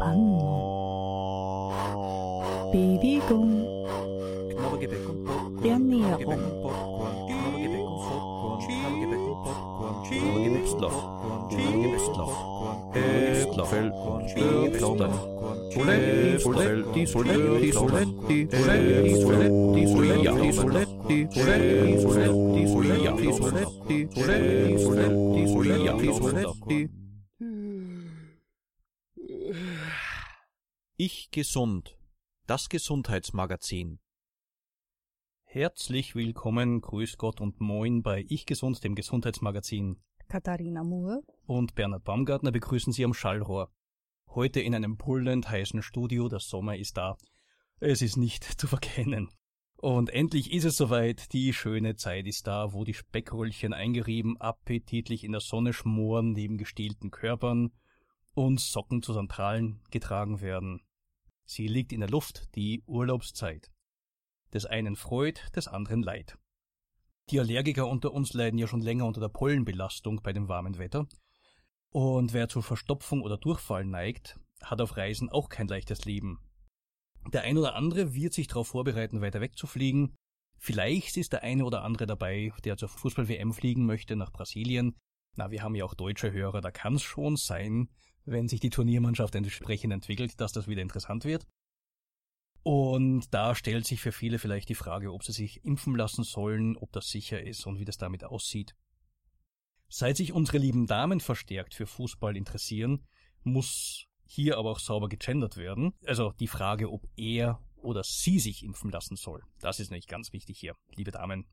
panno bibigum knorrige Becken Popcorn knorrige Becken Popcorn knorrige Becken Popcorn knorrige Becken Popcorn knorrige Becken Popcorn knorrige Becken Popcorn Äpfel Äpfel Soletti Soletti Soletti Soletti Soletti Soletti Soletti Soletti Soletti Soletti Soletti Soletti Soletti Soletti Soletti Soletti Ich gesund. Das Gesundheitsmagazin. Herzlich willkommen, Grüß Gott und Moin bei Ich Gesund, dem Gesundheitsmagazin. Katharina Moore. Und Bernhard Baumgartner begrüßen Sie am Schallrohr. Heute in einem pullend heißen Studio, der Sommer ist da. Es ist nicht zu verkennen. Und endlich ist es soweit, die schöne Zeit ist da, wo die Speckröllchen eingerieben, appetitlich in der Sonne schmoren neben gestielten Körpern und Socken zu Sandralen getragen werden. Sie liegt in der Luft, die Urlaubszeit. Des einen Freud, des anderen Leid. Die Allergiker unter uns leiden ja schon länger unter der Pollenbelastung bei dem warmen Wetter. Und wer zu Verstopfung oder Durchfall neigt, hat auf Reisen auch kein leichtes Leben. Der ein oder andere wird sich darauf vorbereiten, weiter wegzufliegen. Vielleicht ist der eine oder andere dabei, der zur Fußball-WM fliegen möchte nach Brasilien. Na, wir haben ja auch deutsche Hörer, da kann es schon sein, wenn sich die Turniermannschaft entsprechend entwickelt, dass das wieder interessant wird. Und da stellt sich für viele vielleicht die Frage, ob sie sich impfen lassen sollen, ob das sicher ist und wie das damit aussieht. Seit sich unsere lieben Damen verstärkt für Fußball interessieren, muss hier aber auch sauber gegendert werden. Also die Frage, ob er oder sie sich impfen lassen soll. Das ist nämlich ganz wichtig hier, liebe Damen.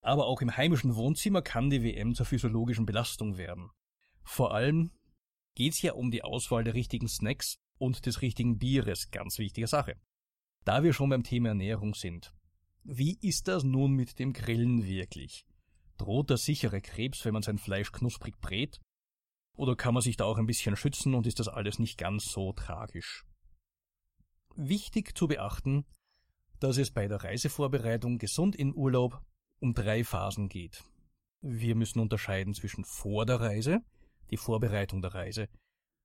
Aber auch im heimischen Wohnzimmer kann die WM zur physiologischen Belastung werden. Vor allem geht's ja um die Auswahl der richtigen Snacks und des richtigen Bieres, ganz wichtige Sache. Da wir schon beim Thema Ernährung sind. Wie ist das nun mit dem Grillen wirklich? Droht der sichere Krebs, wenn man sein Fleisch knusprig brät? Oder kann man sich da auch ein bisschen schützen und ist das alles nicht ganz so tragisch? Wichtig zu beachten, dass es bei der Reisevorbereitung gesund in Urlaub um drei Phasen geht. Wir müssen unterscheiden zwischen vor der Reise, die Vorbereitung der Reise,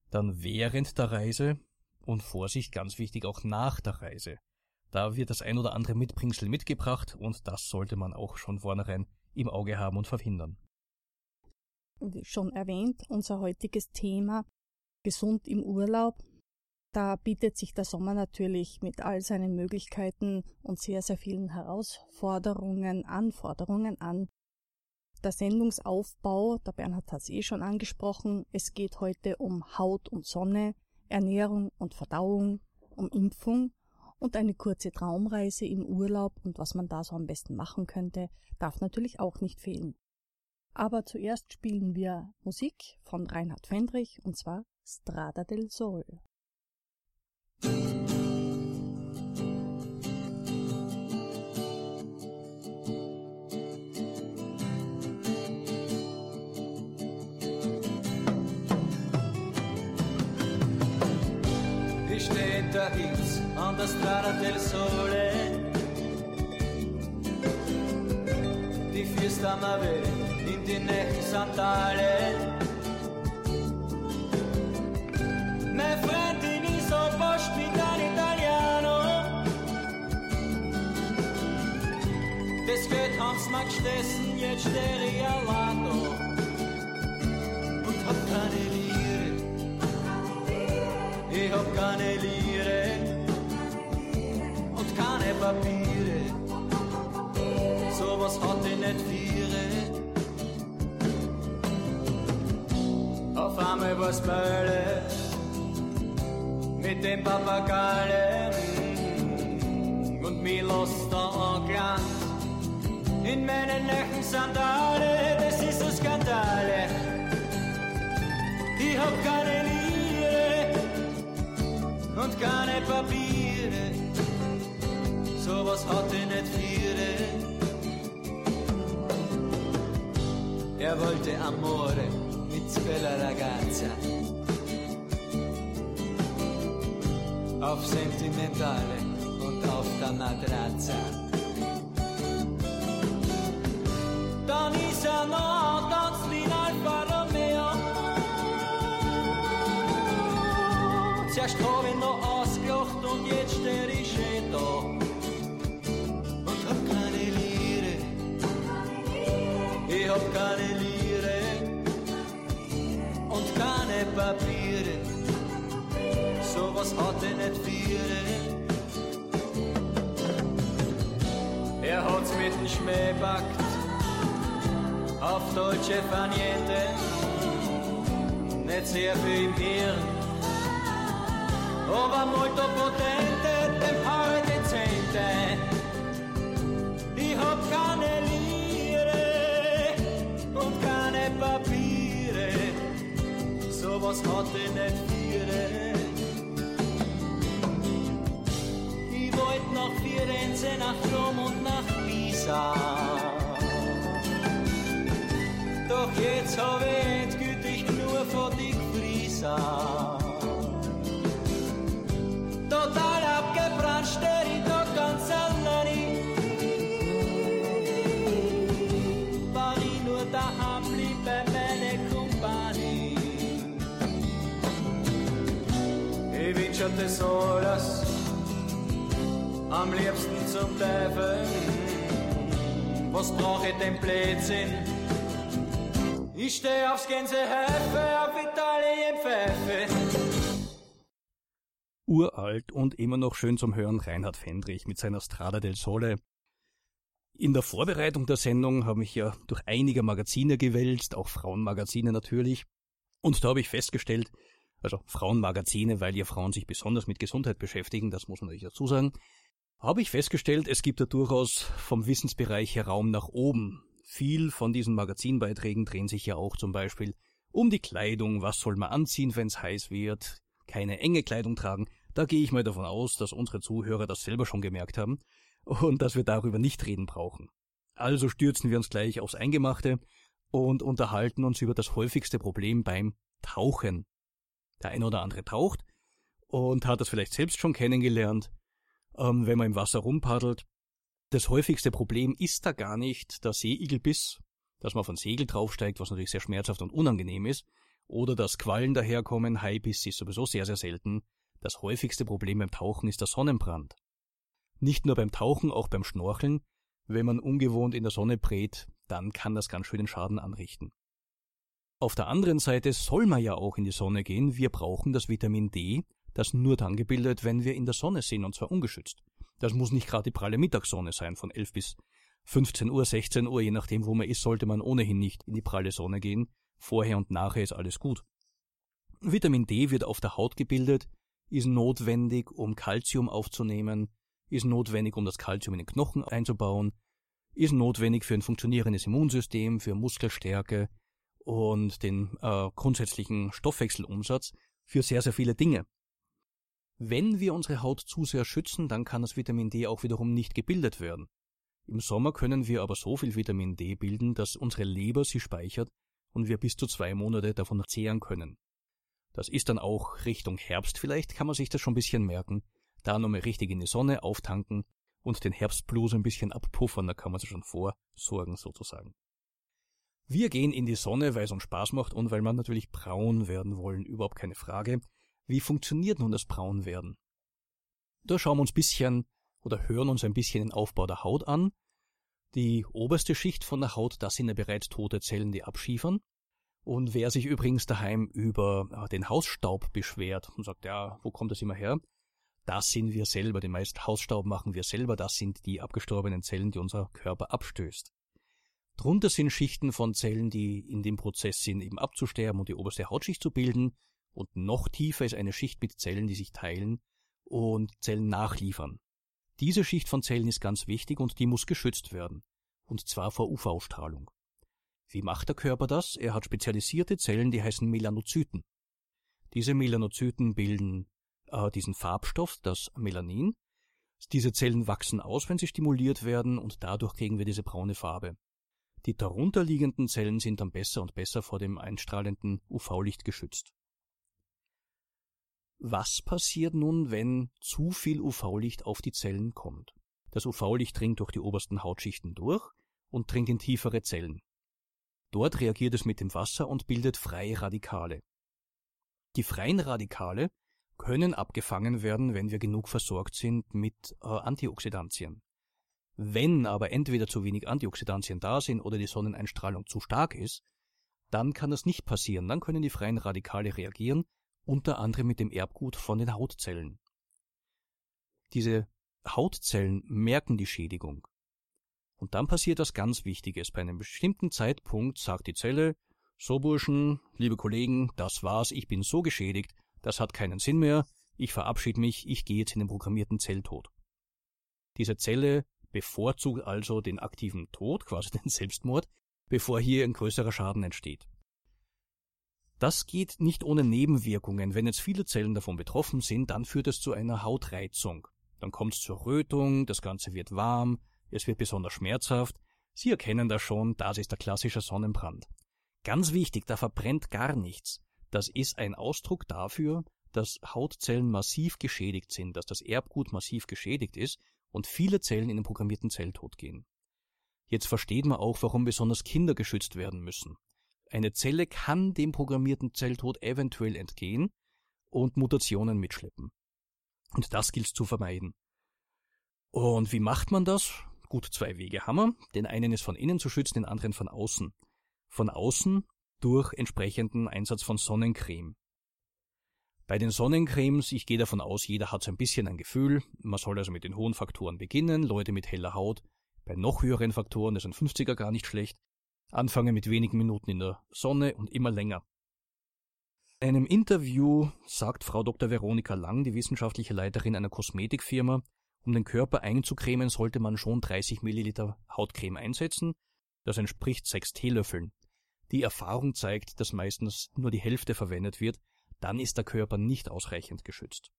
dann während der Reise und Vorsicht ganz wichtig auch nach der Reise. Da wird das ein oder andere Mitbringsel mitgebracht und das sollte man auch schon vornherein im Auge haben und verhindern. Wie schon erwähnt, unser heutiges Thema Gesund im Urlaub. Da bietet sich der Sommer natürlich mit all seinen Möglichkeiten und sehr, sehr vielen Herausforderungen, Anforderungen an. Der Sendungsaufbau, der Bernhard hat es eh schon angesprochen, es geht heute um Haut und Sonne, Ernährung und Verdauung, um Impfung und eine kurze Traumreise im Urlaub und was man da so am besten machen könnte, darf natürlich auch nicht fehlen. Aber zuerst spielen wir Musik von Reinhard Fendrich und zwar Strada del Sol. 30 hits on the strada del sole. Di fiesta ma vere in dinner santale me frendini so ospitale italiano das wird am Smack dessen jetzt der Realato und hab keine Liebe. İch hab keine Liebe. Papiere. Sowas hat ich nicht viere. Auf einmal war's Mölle mit dem Papagale und mir lässt da angelangt. In meinen neuen Sandale, das ist ein Skandale. Ich hab keine Lire und keine Papiere. Sowas hatte nicht viele. Er wollte Amore mit quella ragazza. Auf Sentimentale und auf der Matratza. Papiere. So was hat er nicht viele. Er hat's mit dem Schmäh backt. Auf deutsche Faniente. Nicht sehr viel im Hirn. Aber molto potente, dem Paar dezente. Sowas hatte nicht viele. Ich wollt nach Firenze, nach Rom und nach Pisa. Doch jetzt hab ich endgültig nur vor die Frieser. Dir das am liebsten zum Teufel. Was brauch ich denn Blödsinn? Ich steh aufs Gänsehäfe, auf Italien Pfeife. Uralt und immer noch schön zum Hören Reinhard Fendrich mit seiner Strada del Sole. In der Vorbereitung der Sendung habe ich ja durch einige Magazine gewälzt, auch Frauenmagazine natürlich. Und da habe ich festgestellt, also Frauenmagazine, weil ja Frauen sich besonders mit Gesundheit beschäftigen, das muss man natürlich dazu sagen, habe ich festgestellt, es gibt da durchaus vom Wissensbereich her Raum nach oben. Viel von diesen Magazinbeiträgen drehen sich ja auch zum Beispiel um die Kleidung, was soll man anziehen, wenn's heiß wird, keine enge Kleidung tragen. Da gehe ich mal davon aus, dass unsere Zuhörer das selber schon gemerkt haben und dass wir darüber nicht reden brauchen. Also stürzen wir uns gleich aufs Eingemachte und unterhalten uns über das häufigste Problem beim Tauchen. Der ein oder andere taucht und hat das vielleicht selbst schon kennengelernt, ähm, wenn man im Wasser rumpaddelt. Das häufigste Problem ist da gar nicht der Seeigelbiss, dass man von Segel draufsteigt, was natürlich sehr schmerzhaft und unangenehm ist, oder dass Quallen daherkommen, Haibiss ist sowieso sehr, sehr selten. Das häufigste Problem beim Tauchen ist der Sonnenbrand. Nicht nur beim Tauchen, auch beim Schnorcheln. Wenn man ungewohnt in der Sonne brät, dann kann das ganz schön den Schaden anrichten. Auf der anderen Seite soll man ja auch in die Sonne gehen. Wir brauchen das Vitamin D, das nur dann gebildet, wenn wir in der Sonne sind, und zwar ungeschützt. Das muss nicht gerade die pralle Mittagssonne sein, von 11 bis 15 Uhr, 16 Uhr, je nachdem, wo man ist, sollte man ohnehin nicht in die pralle Sonne gehen. Vorher und nachher ist alles gut. Vitamin D wird auf der Haut gebildet, ist notwendig, um Kalzium aufzunehmen, ist notwendig, um das Kalzium in den Knochen einzubauen, ist notwendig für ein funktionierendes Immunsystem, für Muskelstärke und den äh, grundsätzlichen Stoffwechselumsatz, für sehr, sehr viele Dinge. Wenn wir unsere Haut zu sehr schützen, dann kann das Vitamin D auch wiederum nicht gebildet werden. Im Sommer können wir aber so viel Vitamin D bilden, dass unsere Leber sie speichert und wir bis zu zwei Monate davon zehren können. Das ist dann auch Richtung Herbst vielleicht, kann man sich das schon ein bisschen merken. Da nochmal richtig in die Sonne auftanken und den Herbstblues ein bisschen abpuffern, da kann man sich schon vorsorgen sozusagen. Wir gehen in die Sonne, weil es uns Spaß macht und weil wir natürlich braun werden wollen, überhaupt keine Frage. Wie funktioniert nun das Braunwerden? Da schauen wir uns bisschen oder hören uns ein bisschen den Aufbau der Haut an. Die oberste Schicht von der Haut, das sind ja bereits tote Zellen, die abschiefern. Und wer sich übrigens daheim über äh, den Hausstaub beschwert und sagt, ja, wo kommt das immer her? Das sind wir selber. Den meisten Hausstaub machen wir selber. Das sind die abgestorbenen Zellen, die unser Körper abstößt. Drunter sind Schichten von Zellen, die in dem Prozess sind, eben abzusterben und die oberste Hautschicht zu bilden. Und noch tiefer ist eine Schicht mit Zellen, die sich teilen und Zellen nachliefern. Diese Schicht von Zellen ist ganz wichtig und die muss geschützt werden. Und zwar vor UV-Strahlung. Wie macht der Körper das? Er hat spezialisierte Zellen, die heißen Melanozyten. Diese Melanozyten bilden äh, diesen Farbstoff, das Melanin. Diese Zellen wachsen aus, wenn sie stimuliert werden, und dadurch kriegen wir diese braune Farbe. Die darunterliegenden Zellen sind dann besser und besser vor dem einstrahlenden UV-Licht geschützt. Was passiert nun, wenn zu viel UV-Licht auf die Zellen kommt? Das UV-Licht dringt durch die obersten Hautschichten durch und dringt in tiefere Zellen. Dort reagiert es mit dem Wasser und bildet freie Radikale. Die freien Radikale können abgefangen werden, wenn wir genug versorgt sind mit äh, Antioxidantien. Wenn aber entweder zu wenig Antioxidantien da sind oder die Sonneneinstrahlung zu stark ist, dann kann das nicht passieren. Dann können die freien Radikale reagieren, unter anderem mit dem Erbgut von den Hautzellen. Diese Hautzellen merken die Schädigung. Und dann passiert das ganz Wichtiges. Bei einem bestimmten Zeitpunkt sagt die Zelle, so Burschen, liebe Kollegen, das war's, ich bin so geschädigt, das hat keinen Sinn mehr, ich verabschiede mich, ich gehe jetzt in den programmierten Zelltod. Diese Zelle bevorzugt also den aktiven Tod, quasi den Selbstmord, bevor hier ein größerer Schaden entsteht. Das geht nicht ohne Nebenwirkungen. Wenn jetzt viele Zellen davon betroffen sind, dann führt es zu einer Hautreizung. Dann kommt es zur Rötung, das Ganze wird warm, es wird besonders schmerzhaft. Sie erkennen das schon, das ist der klassische Sonnenbrand. Ganz wichtig, da verbrennt gar nichts. Das ist ein Ausdruck dafür, dass Hautzellen massiv geschädigt sind, dass das Erbgut massiv geschädigt ist und viele Zellen in den programmierten Zelltod gehen. Jetzt versteht man auch, warum besonders Kinder geschützt werden müssen. Eine Zelle kann dem programmierten Zelltod eventuell entgehen und Mutationen mitschleppen. Und das gilt zu vermeiden. Und wie macht man das? Gut, zwei Wege haben wir. Den einen ist von innen zu schützen, den anderen von außen. Von außen durch entsprechenden Einsatz von Sonnencreme. Bei den Sonnencremes, ich gehe davon aus, jeder hat so ein bisschen ein Gefühl. Man soll also mit den hohen Faktoren beginnen, Leute mit heller Haut. Bei noch höheren Faktoren, das sind 50er gar nicht schlecht, anfangen mit wenigen Minuten in der Sonne und immer länger. In einem Interview sagt Frau Dr. Veronika Lang, die wissenschaftliche Leiterin einer Kosmetikfirma, um den Körper einzucremen, sollte man schon 30 Milliliter Hautcreme einsetzen. Das entspricht sechs Teelöffeln. Die Erfahrung zeigt, dass meistens nur die Hälfte verwendet wird, dann ist der Körper nicht ausreichend geschützt.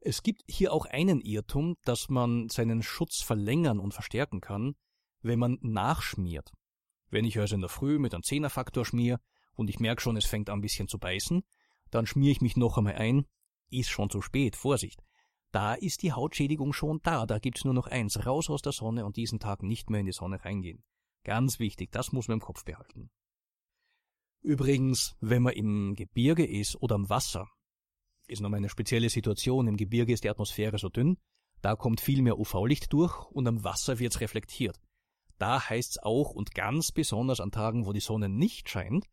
Es gibt hier auch einen Irrtum, dass man seinen Schutz verlängern und verstärken kann, wenn man nachschmiert. Wenn ich also in der Früh mit einem Zehnerfaktor schmier und ich merke schon, es fängt an ein bisschen zu beißen, dann schmiere ich mich noch einmal ein, ist schon zu spät, Vorsicht. Da ist die Hautschädigung schon da, da gibt's nur noch eins, raus aus der Sonne und diesen Tag nicht mehr in die Sonne reingehen. Ganz wichtig, das muss man im Kopf behalten. Übrigens, wenn man im Gebirge ist oder am Wasser, ist nochmal eine spezielle Situation. Im Gebirge ist die Atmosphäre so dünn, da kommt viel mehr UV-Licht durch und am Wasser wird's reflektiert. Da heißt's auch und ganz besonders an Tagen, wo die Sonne nicht scheint,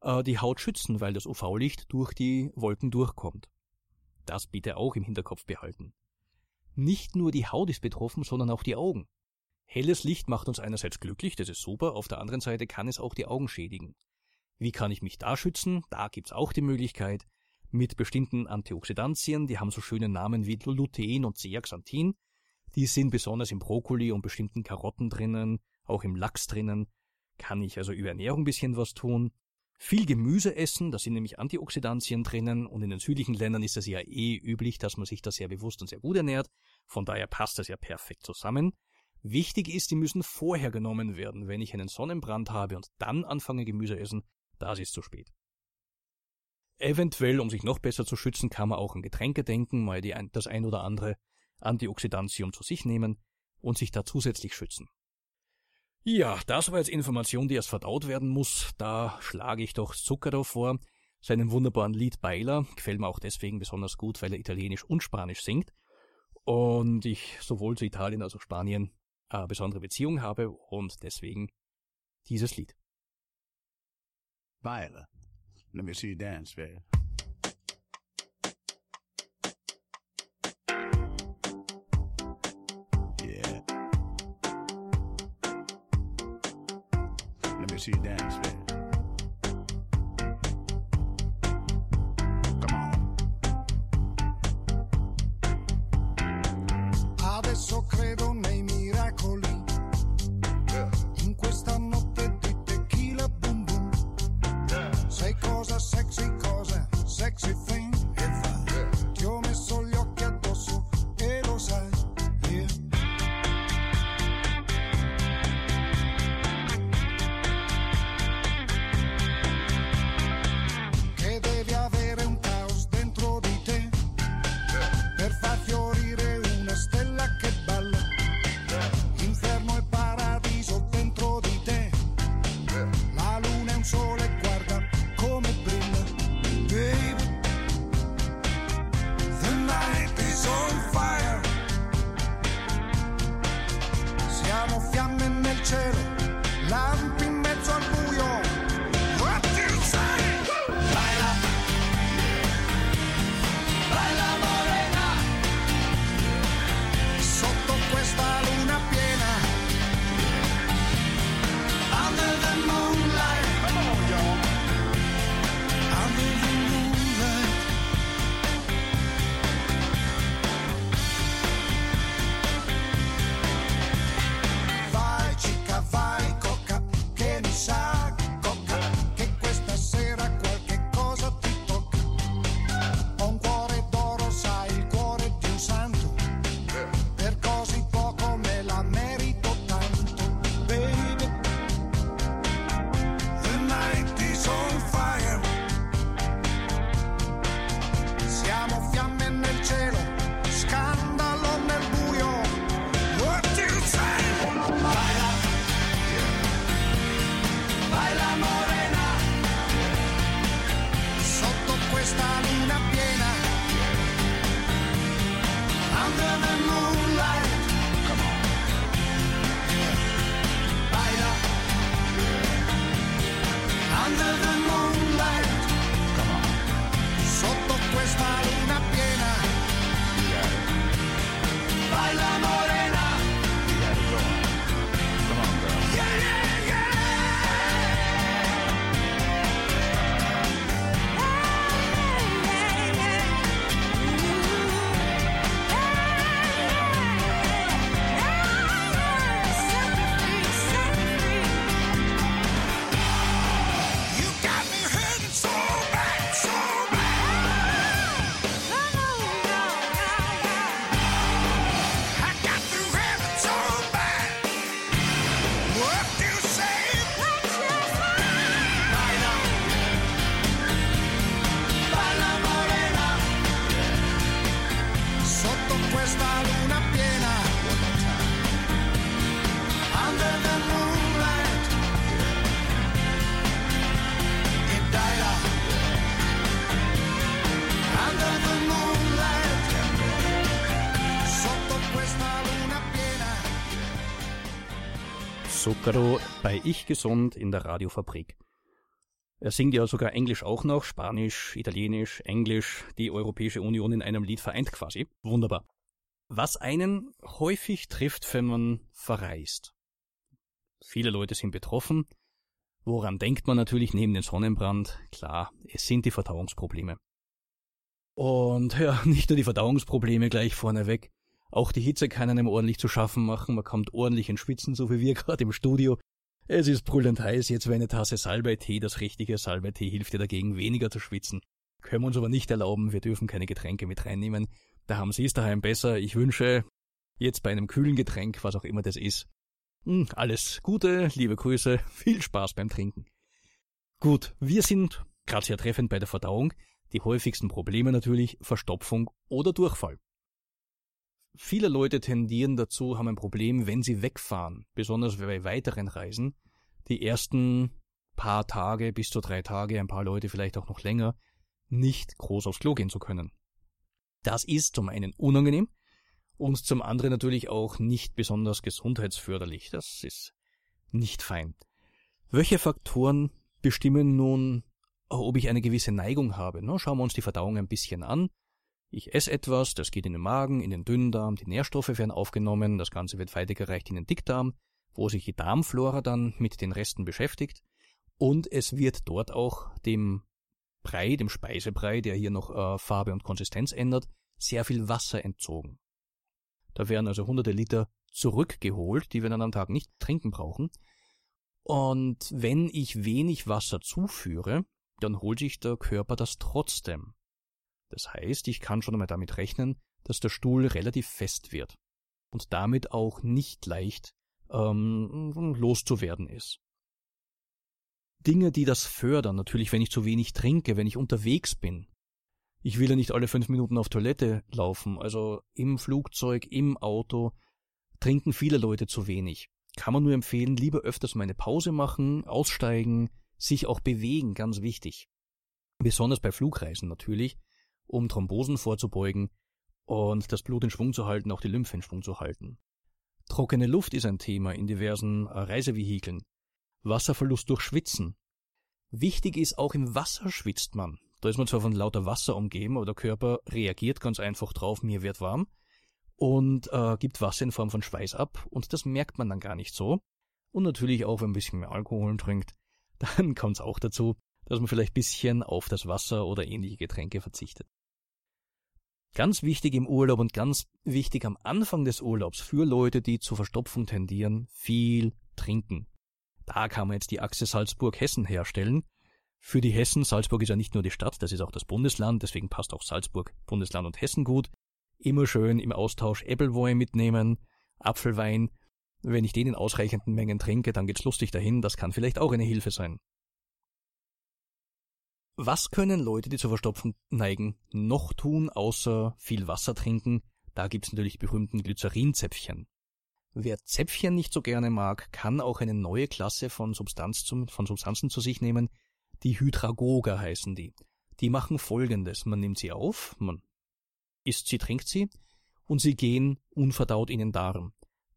äh, die Haut schützen, weil das UV-Licht durch die Wolken durchkommt. Das bitte auch im Hinterkopf behalten. Nicht nur die Haut ist betroffen, sondern auch die Augen. Helles Licht macht uns einerseits glücklich, das ist super, auf der anderen Seite kann es auch die Augen schädigen. Wie kann ich mich da schützen? Da gibt's auch die Möglichkeit mit bestimmten Antioxidantien, die haben so schöne Namen wie Lutein und Zeaxanthin. Die sind besonders im Brokkoli und bestimmten Karotten drinnen, auch im Lachs drinnen. Kann ich also über Ernährung ein bisschen was tun. Viel Gemüse essen, da sind nämlich Antioxidantien drinnen und in den südlichen Ländern ist es ja eh üblich, dass man sich da sehr bewusst und sehr gut ernährt. Von daher passt das ja perfekt zusammen. Wichtig ist, die müssen vorher genommen werden. Wenn ich einen Sonnenbrand habe und dann anfange Gemüse essen, das ist zu spät. Eventuell, um sich noch besser zu schützen, kann man auch an Getränke denken, mal die, das ein oder andere Antioxidantium zu sich nehmen und sich da zusätzlich schützen. Ja, das war jetzt Information, die erst verdaut werden muss. Da schlage ich doch Zucchero vor, seinen wunderbaren Lied Beiler. Gefällt mir auch deswegen besonders gut, weil er Italienisch und Spanisch singt. Und ich sowohl zu Italien als auch Spanien eine besondere Beziehung habe und deswegen dieses Lied. Baila. Let me see you dance, baby. Yeah. Let me see you dance, baby. Ich Gesund in der Radiofabrik. Er singt ja sogar Englisch auch noch, Spanisch, Italienisch, Englisch, die Europäische Union in einem Lied vereint quasi. Wunderbar. Was einen häufig trifft, wenn man verreist. Viele Leute sind betroffen. Woran denkt man natürlich neben dem Sonnenbrand? Klar, es sind die Verdauungsprobleme. Und ja, nicht nur die Verdauungsprobleme gleich vorneweg. Auch die Hitze kann einem ordentlich zu schaffen machen. Man kommt ordentlich in Schwitzen, so wie wir gerade im Studio. Es ist brüllend heiß, jetzt wäre eine Tasse Salbeitee das richtige. Salbeitee hilft dir dagegen, weniger zu schwitzen. Können wir uns aber nicht erlauben, wir dürfen keine Getränke mit reinnehmen. Da haben Sie es daheim besser. Ich wünsche jetzt bei einem kühlen Getränk, was auch immer das ist, hm, alles Gute, liebe Grüße, viel Spaß beim Trinken. Gut, wir sind gerade sehr treffend bei der Verdauung. Die häufigsten Probleme natürlich Verstopfung oder Durchfall. Viele Leute tendieren dazu, haben ein Problem, wenn sie wegfahren, besonders bei weiteren Reisen. Die ersten paar Tage bis zu drei Tage, ein paar Leute vielleicht auch noch länger, nicht groß aufs Klo gehen zu können. Das ist zum einen unangenehm und zum anderen natürlich auch nicht besonders gesundheitsförderlich. Das ist nicht fein. Welche Faktoren bestimmen nun, ob ich eine gewisse Neigung habe? Schauen wir uns die Verdauung ein bisschen an. Ich esse etwas, das geht in den Magen, in den Dünndarm, die Nährstoffe werden aufgenommen, das Ganze wird weitergereicht in den Dickdarm, wo sich die Darmflora dann mit den Resten beschäftigt und es wird dort auch dem Brei, dem Speisebrei, der hier noch äh, Farbe und Konsistenz ändert, sehr viel Wasser entzogen. Da werden also hunderte Liter zurückgeholt, die wir dann am Tag nicht trinken brauchen. Und wenn ich wenig Wasser zuführe, dann holt sich der Körper das trotzdem. Das heißt, ich kann schon einmal damit rechnen, dass der Stuhl relativ fest wird und damit auch nicht leicht ähm, loszuwerden ist. Dinge, die das fördern, natürlich, wenn ich zu wenig trinke, wenn ich unterwegs bin. Ich will ja nicht alle fünf Minuten auf Toilette laufen, also im Flugzeug, im Auto trinken viele Leute zu wenig. Kann man nur empfehlen, lieber öfters mal eine Pause machen, aussteigen, sich auch bewegen, ganz wichtig. Besonders bei Flugreisen natürlich, um Thrombosen vorzubeugen und das Blut in Schwung zu halten, auch die Lymphe in Schwung zu halten. Trockene Luft ist ein Thema in diversen äh, Reisevehikeln. Wasserverlust durch Schwitzen. Wichtig ist, auch im Wasser schwitzt man. Da ist man zwar von lauter Wasser umgeben, aber der Körper reagiert ganz einfach drauf, mir wird warm und äh, gibt Wasser in Form von Schweiß ab und das merkt man dann gar nicht so. Und natürlich auch, wenn man ein bisschen mehr Alkohol trinkt, dann kommt es auch dazu, dass man vielleicht ein bisschen auf das Wasser oder ähnliche Getränke verzichtet. Ganz wichtig im Urlaub und ganz wichtig am Anfang des Urlaubs für Leute, die zur Verstopfung tendieren, viel trinken. Da kann man jetzt die Achse Salzburg-Hessen herstellen. Für die Hessen, Salzburg ist ja nicht nur die Stadt, das ist auch das Bundesland, deswegen passt auch Salzburg, Bundesland und Hessen gut. Immer schön im Austausch Äppelwein mitnehmen, Apfelwein. Wenn ich den in ausreichenden Mengen trinke, dann geht's lustig dahin, das kann vielleicht auch eine Hilfe sein. Was können Leute, die zur Verstopfung neigen, noch tun, außer viel Wasser trinken? Da gibt's natürlich berühmten Glycerinzäpfchen. Wer Zäpfchen nicht so gerne mag, kann auch eine neue Klasse von, Substanz zum, von Substanzen zu sich nehmen. Die Hydragoga heißen die. Die machen folgendes. Man nimmt sie auf, man isst sie, trinkt sie und sie gehen unverdaut in den Darm.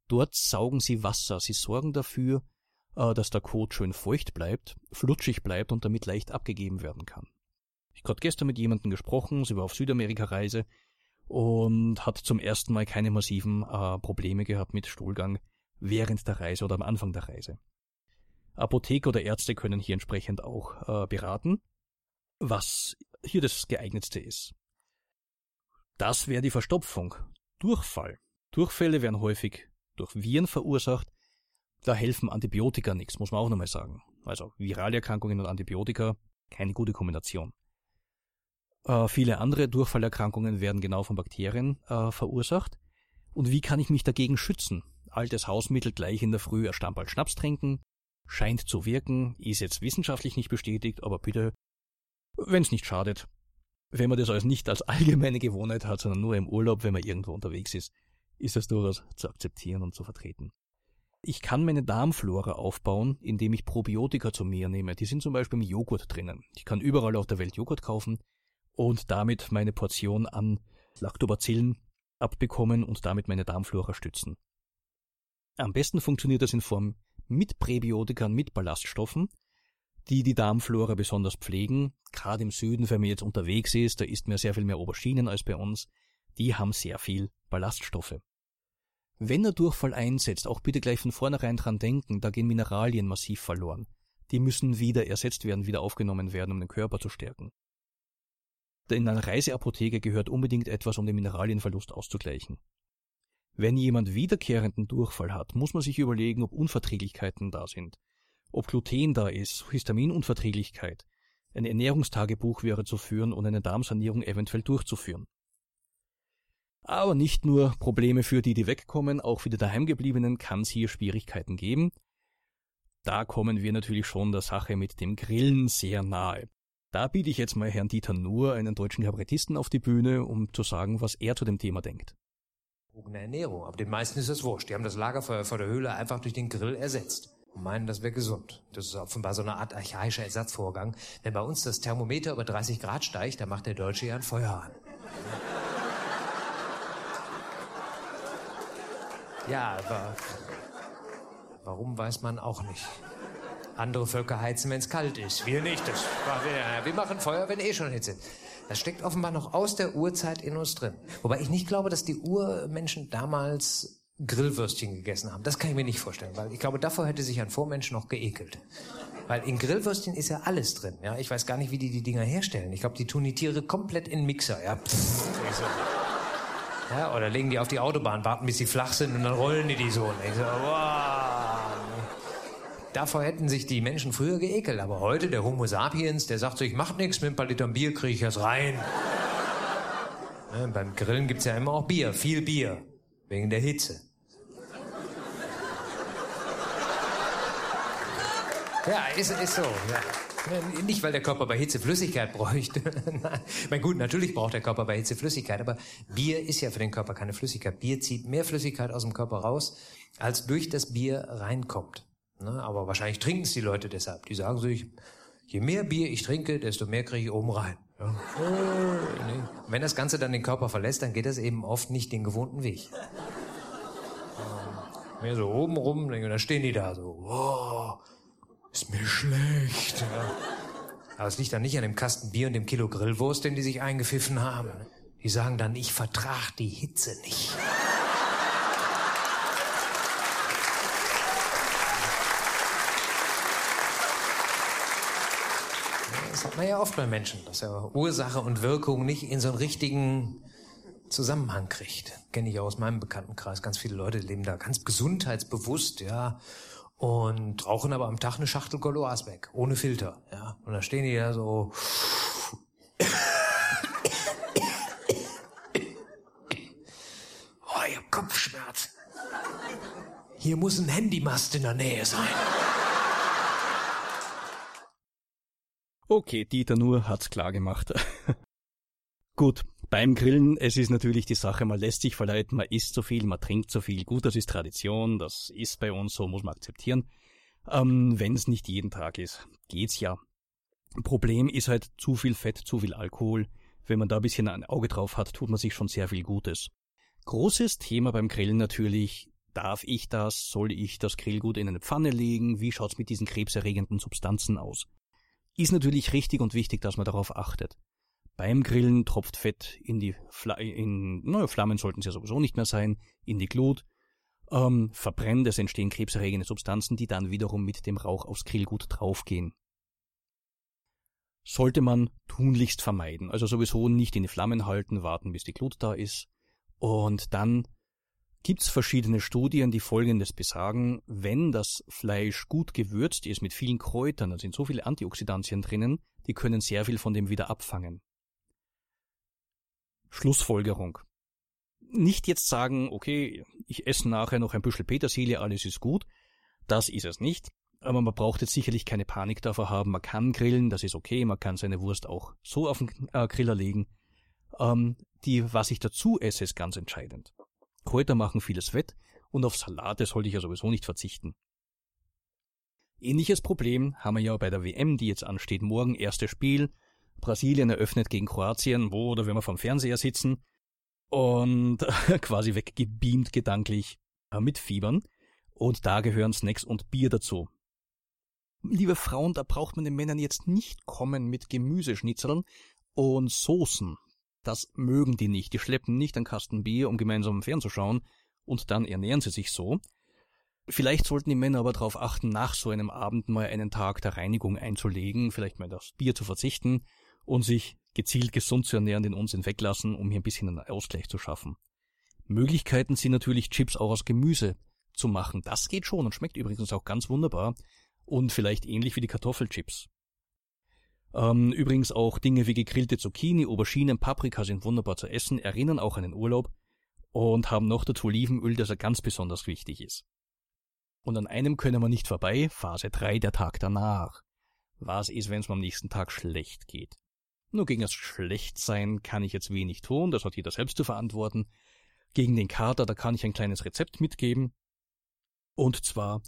Dort saugen sie Wasser. Sie sorgen dafür, äh, dass der Kot schön feucht bleibt, flutschig bleibt und damit leicht abgegeben werden kann. Ich habe gestern mit jemandem gesprochen, sie war auf Südamerika-Reise und hat zum ersten Mal keine massiven äh, Probleme gehabt mit Stuhlgang während der Reise oder am Anfang der Reise. Apotheker oder Ärzte können hier entsprechend auch äh, beraten, was hier das geeignetste ist. Das wäre die Verstopfung. Durchfall. Durchfälle werden häufig durch Viren verursacht, da helfen Antibiotika nichts, muss man auch nochmal sagen. Also virale Erkrankungen und Antibiotika, keine gute Kombination. Äh, viele andere Durchfallerkrankungen werden genau von Bakterien äh, verursacht. Und wie kann ich mich dagegen schützen? Altes Hausmittel gleich in der Früh ein Schnaps trinken, scheint zu wirken, ist jetzt wissenschaftlich nicht bestätigt, aber bitte, wenn es nicht schadet, wenn man das als nicht als allgemeine Gewohnheit hat, sondern nur im Urlaub, wenn man irgendwo unterwegs ist, ist das durchaus zu akzeptieren und zu vertreten. Ich kann meine Darmflora aufbauen, indem ich Probiotika zu mir nehme. Die sind zum Beispiel im Joghurt drinnen. Ich kann überall auf der Welt Joghurt kaufen und damit meine Portion an Lactobacillen abbekommen und damit meine Darmflora stützen. Am besten funktioniert das in Form mit Präbiotikern, mit Ballaststoffen, die die Darmflora besonders pflegen. Gerade im Süden, wenn man jetzt unterwegs ist, da isst man sehr viel mehr Auberginen als bei uns. Die haben sehr viel Ballaststoffe. Wenn der Durchfall einsetzt, auch bitte gleich von vornherein dran denken, da gehen Mineralien massiv verloren. Die müssen wieder ersetzt werden, wieder aufgenommen werden, um den Körper zu stärken. In einer Reiseapotheke gehört unbedingt etwas, um den Mineralienverlust auszugleichen. Wenn jemand wiederkehrenden Durchfall hat, muss man sich überlegen, ob Unverträglichkeiten da sind. Ob Gluten da ist, Histaminunverträglichkeit. Ein Ernährungstagebuch wäre zu führen und eine Darmsanierung eventuell durchzuführen. Aber nicht nur Probleme für die, die wegkommen, auch für die daheimgebliebenen kann es hier Schwierigkeiten geben. Da kommen wir natürlich schon der Sache mit dem Grillen sehr nahe. Da biete ich jetzt mal Herrn Dieter Nuhr, einen deutschen Kabarettisten, auf die Bühne, um zu sagen, was er zu dem Thema denkt. Ernährung, aber den meisten ist das wurscht. Die haben das Lagerfeuer vor der Höhle einfach durch den Grill ersetzt und meinen, das wäre gesund. Das ist offenbar so eine Art archaischer Ersatzvorgang. Wenn bei uns das Thermometer über 30 Grad steigt, dann macht der Deutsche ja ein Feuer an. Ja, aber warum weiß man auch nicht. Andere Völker heizen, wenn es kalt ist. Wir nicht. Das wir, wir machen Feuer, wenn eh schon Hitze. Das steckt offenbar noch aus der Urzeit in uns drin. Wobei ich nicht glaube, dass die Urmenschen damals Grillwürstchen gegessen haben. Das kann ich mir nicht vorstellen, weil ich glaube, davor hätte sich ein Vormensch noch geekelt. Weil in Grillwürstchen ist ja alles drin. Ja, ich weiß gar nicht, wie die die Dinger herstellen. Ich glaube, die tun die Tiere komplett in Mixer. Ja, pff, ja, oder legen die auf die Autobahn, warten bis sie flach sind und dann rollen die die so. Und ich so, wow. Davor hätten sich die Menschen früher geekelt. Aber heute, der Homo sapiens, der sagt so, ich mach nichts, mit ein paar Litern Bier kriege ich das rein. Ja, beim Grillen gibt's ja immer auch Bier, viel Bier. Wegen der Hitze. Ja, ist, ist so. Ja. Nicht, weil der Körper bei Hitze Flüssigkeit bräuchte. Nein, gut, natürlich braucht der Körper bei Hitze Flüssigkeit, aber Bier ist ja für den Körper keine Flüssigkeit. Bier zieht mehr Flüssigkeit aus dem Körper raus, als durch das Bier reinkommt. Ne? Aber wahrscheinlich trinken es die Leute deshalb. Die sagen sich, je mehr Bier ich trinke, desto mehr kriege ich oben rein. Ja. Wenn das Ganze dann den Körper verlässt, dann geht das eben oft nicht den gewohnten Weg. Mehr so oben rum, dann stehen die da so, wow, ist mir schlecht. Ja. Aber es liegt dann nicht an dem Kasten Bier und dem Kilo Grillwurst, den die sich eingepfiffen haben. Die sagen dann, ich vertrag die Hitze nicht. Das hat man ja oft bei Menschen, dass er Ursache und Wirkung nicht in so einen richtigen Zusammenhang kriegt. Kenne ich auch aus meinem Bekanntenkreis. Ganz viele Leute leben da ganz gesundheitsbewusst, ja, und rauchen aber am Tag eine Schachtel Goloas weg, ohne Filter, ja. Und da stehen die da so. Oh, ich hab Kopfschmerzen. Hier muss ein Handymast in der Nähe sein. Okay, Dieter Nuhr hat's klar gemacht. Gut, beim Grillen, es ist natürlich die Sache, man lässt sich verleiten, man isst zu viel, man trinkt zu viel. Gut, das ist Tradition, das ist bei uns so, muss man akzeptieren. Ähm, Wenn es nicht jeden Tag ist, geht's ja. Problem ist halt zu viel Fett, zu viel Alkohol. Wenn man da ein bisschen ein Auge drauf hat, tut man sich schon sehr viel Gutes. Großes Thema beim Grillen natürlich, darf ich das, soll ich das Grillgut in eine Pfanne legen, wie schaut's mit diesen krebserregenden Substanzen aus? Ist natürlich richtig und wichtig, dass man darauf achtet. Beim Grillen tropft Fett in die Fla in, naja, Flammen sollten es ja sowieso nicht mehr sein, in die Glut, ähm, verbrennt, es entstehen krebserregende Substanzen, die dann wiederum mit dem Rauch aufs Grillgut draufgehen. Sollte man tunlichst vermeiden, also sowieso nicht in die Flammen halten, warten bis die Glut da ist und dann gibt's verschiedene Studien, die Folgendes besagen, wenn das Fleisch gut gewürzt ist mit vielen Kräutern, da sind so viele Antioxidantien drinnen, die können sehr viel von dem wieder abfangen. Schlussfolgerung. Nicht jetzt sagen, okay, ich esse nachher noch ein Büschel Petersilie, alles ist gut. Das ist es nicht. Aber man braucht jetzt sicherlich keine Panik davor haben. Man kann grillen, das ist okay. Man kann seine Wurst auch so auf den äh, Griller legen. Ähm, die, was ich dazu esse, ist ganz entscheidend. Kräuter machen vieles Fett und auf Salate sollte ich ja sowieso nicht verzichten. Ähnliches Problem haben wir ja bei der WM, die jetzt ansteht. Morgen erstes Spiel. Brasilien eröffnet gegen Kroatien, wo oder wenn wir vom Fernseher sitzen und quasi weggebeamt gedanklich äh, mit Fiebern. Und da gehören Snacks und Bier dazu. Liebe Frauen, da braucht man den Männern jetzt nicht kommen mit Gemüseschnitzeln und Soßen. Das mögen die nicht. Die schleppen nicht einen Kasten Bier, um gemeinsam fernzuschauen, und dann ernähren sie sich so. Vielleicht sollten die Männer aber darauf achten, nach so einem Abend mal einen Tag der Reinigung einzulegen, vielleicht mal das Bier zu verzichten und sich gezielt gesund zu ernähren, den Unsinn weglassen, um hier ein bisschen einen Ausgleich zu schaffen. Möglichkeiten sind natürlich Chips auch aus Gemüse zu machen. Das geht schon und schmeckt übrigens auch ganz wunderbar und vielleicht ähnlich wie die Kartoffelchips. Ähm, übrigens auch Dinge wie gegrillte Zucchini, Auberginen, Paprika sind wunderbar zu essen, erinnern auch an den Urlaub und haben noch dazu Olivenöl, das ja ganz besonders wichtig ist. Und an einem können wir nicht vorbei, Phase 3, der Tag danach. Was ist, wenn es mir am nächsten Tag schlecht geht? Nur gegen das Schlechtsein kann ich jetzt wenig tun, das hat jeder selbst zu verantworten. Gegen den Kater, da kann ich ein kleines Rezept mitgeben. Und zwar,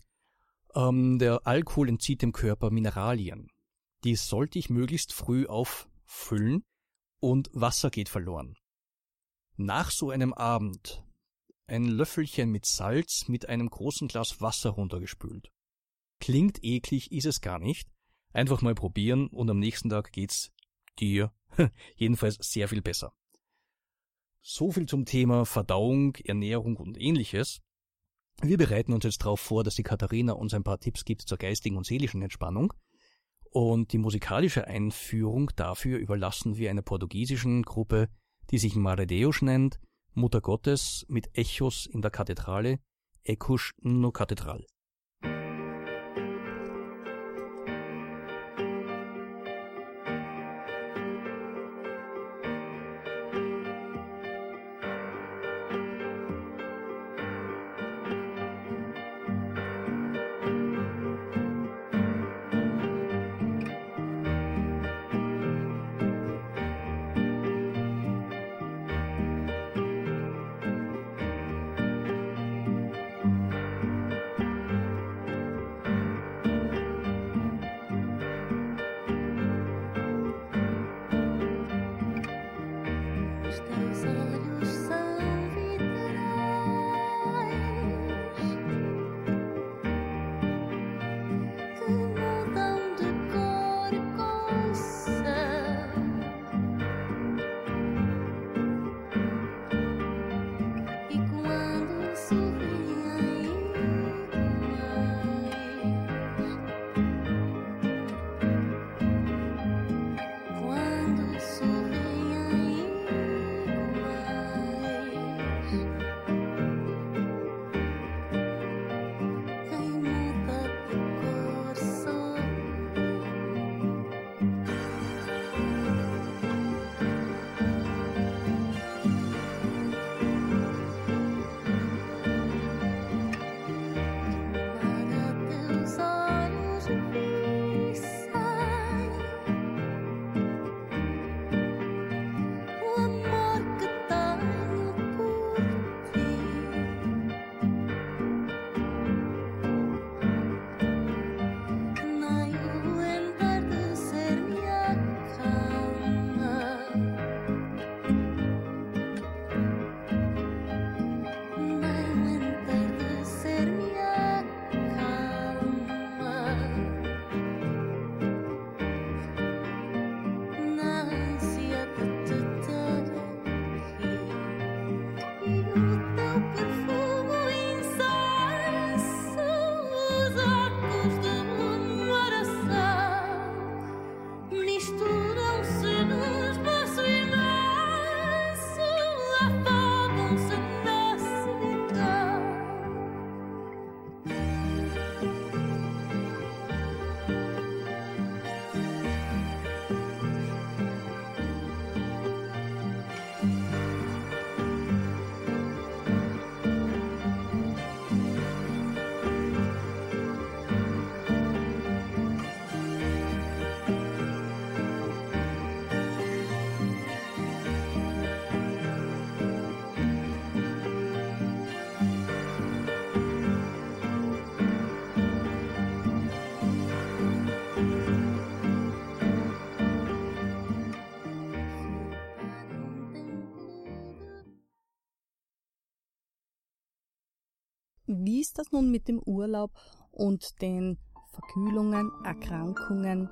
ähm, der Alkohol entzieht dem Körper Mineralien. Die sollte ich möglichst früh auffüllen und Wasser geht verloren. Nach so einem Abend ein Löffelchen mit Salz mit einem großen Glas Wasser runtergespült. Klingt eklig, ist es gar nicht. Einfach mal probieren und am nächsten Tag geht's dir jedenfalls sehr viel besser. So viel zum Thema Verdauung, Ernährung und ähnliches. Wir bereiten uns jetzt darauf vor, dass die Katharina uns ein paar Tipps gibt zur geistigen und seelischen Entspannung. Und die musikalische Einführung dafür überlassen wir einer portugiesischen Gruppe, die sich Maredeus nennt Mutter Gottes mit Echos in der Kathedrale, Ecos no Kathedral. Wie ist das nun mit dem Urlaub und den Verkühlungen, Erkrankungen?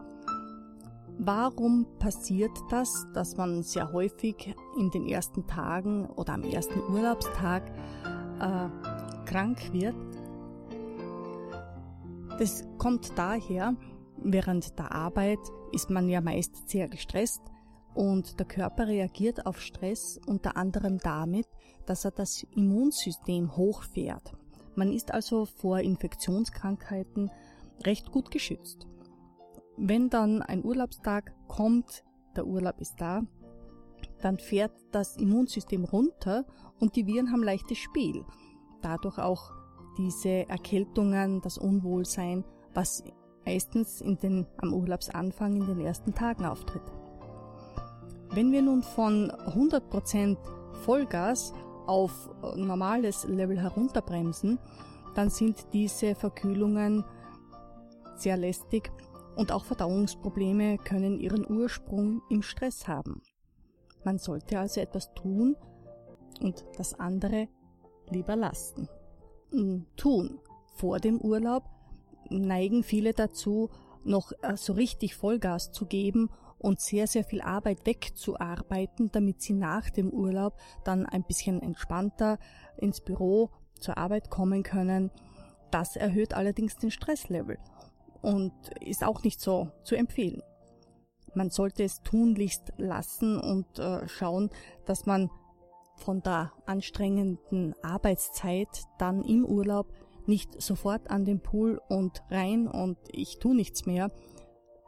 Warum passiert das, dass man sehr häufig in den ersten Tagen oder am ersten Urlaubstag äh, krank wird? Das kommt daher, während der Arbeit ist man ja meist sehr gestresst und der Körper reagiert auf Stress unter anderem damit, dass er das Immunsystem hochfährt. Man ist also vor Infektionskrankheiten recht gut geschützt. Wenn dann ein Urlaubstag kommt, der Urlaub ist da, dann fährt das Immunsystem runter und die Viren haben leichtes Spiel. Dadurch auch diese Erkältungen, das Unwohlsein, was meistens in den, am Urlaubsanfang in den ersten Tagen auftritt. Wenn wir nun von 100% Vollgas auf normales Level herunterbremsen, dann sind diese Verkühlungen sehr lästig und auch Verdauungsprobleme können ihren Ursprung im Stress haben. Man sollte also etwas tun und das andere lieber lassen. Hm, tun. Vor dem Urlaub neigen viele dazu, noch äh, so richtig Vollgas zu geben und sehr, sehr viel Arbeit wegzuarbeiten, damit sie nach dem Urlaub dann ein bisschen entspannter ins Büro zur Arbeit kommen können. Das erhöht allerdings den Stresslevel und ist auch nicht so zu empfehlen. Man sollte es tunlichst lassen und äh, schauen, dass man von der anstrengenden Arbeitszeit dann im Urlaub nicht sofort an den Pool und rein und ich tu nichts mehr.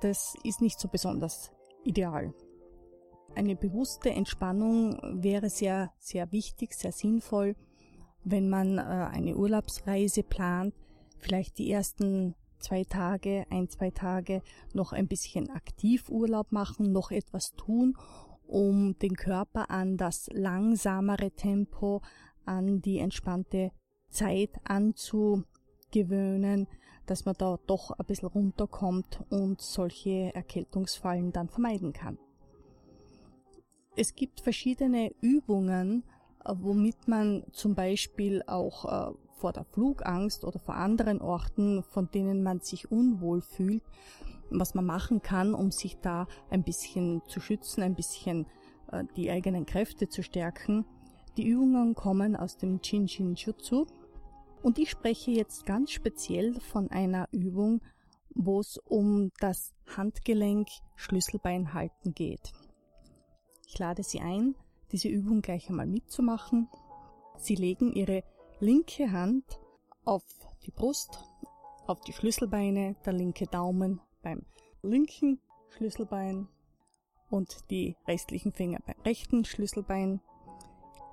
Das ist nicht so besonders ideal. Eine bewusste Entspannung wäre sehr, sehr wichtig, sehr sinnvoll, wenn man äh, eine Urlaubsreise plant, vielleicht die ersten zwei Tage, ein, zwei Tage noch ein bisschen aktiv Urlaub machen, noch etwas tun, um den Körper an das langsamere Tempo, an die entspannte Zeit anzugewöhnen, dass man da doch ein bisschen runterkommt und solche Erkältungsfallen dann vermeiden kann. Es gibt verschiedene Übungen, äh, womit man zum Beispiel auch äh, vor der Flugangst oder vor anderen Orten, von denen man sich unwohl fühlt, was man machen kann, um sich da ein bisschen zu schützen, ein bisschen äh, die eigenen Kräfte zu stärken. Die Übungen kommen aus dem Chin Chin Jutsu und ich spreche jetzt ganz speziell von einer Übung, wo es um das Handgelenk Schlüsselbein halten geht. Ich lade Sie ein, diese Übung gleich einmal mitzumachen. Sie legen Ihre linke Hand auf die Brust, auf die Schlüsselbeine, der linke Daumen beim linken Schlüsselbein und die restlichen Finger beim rechten Schlüsselbein.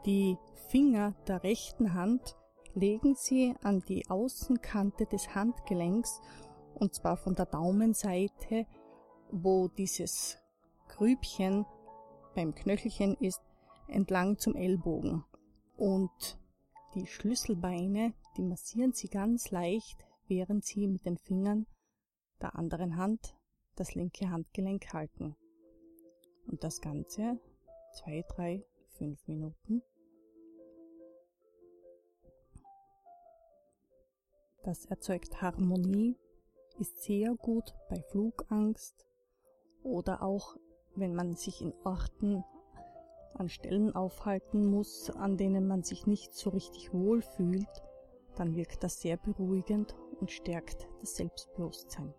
Die Finger der rechten Hand legen Sie an die Außenkante des Handgelenks und zwar von der Daumenseite, wo dieses Grübchen beim Knöchelchen ist, entlang zum Ellbogen. Und die Schlüsselbeine, die massieren Sie ganz leicht, während Sie mit den Fingern der anderen Hand das linke Handgelenk halten. Und das Ganze zwei, drei, fünf Minuten. Das erzeugt Harmonie, ist sehr gut bei Flugangst oder auch wenn man sich in Orten an Stellen aufhalten muss, an denen man sich nicht so richtig wohl fühlt, dann wirkt das sehr beruhigend und stärkt das Selbstbewusstsein.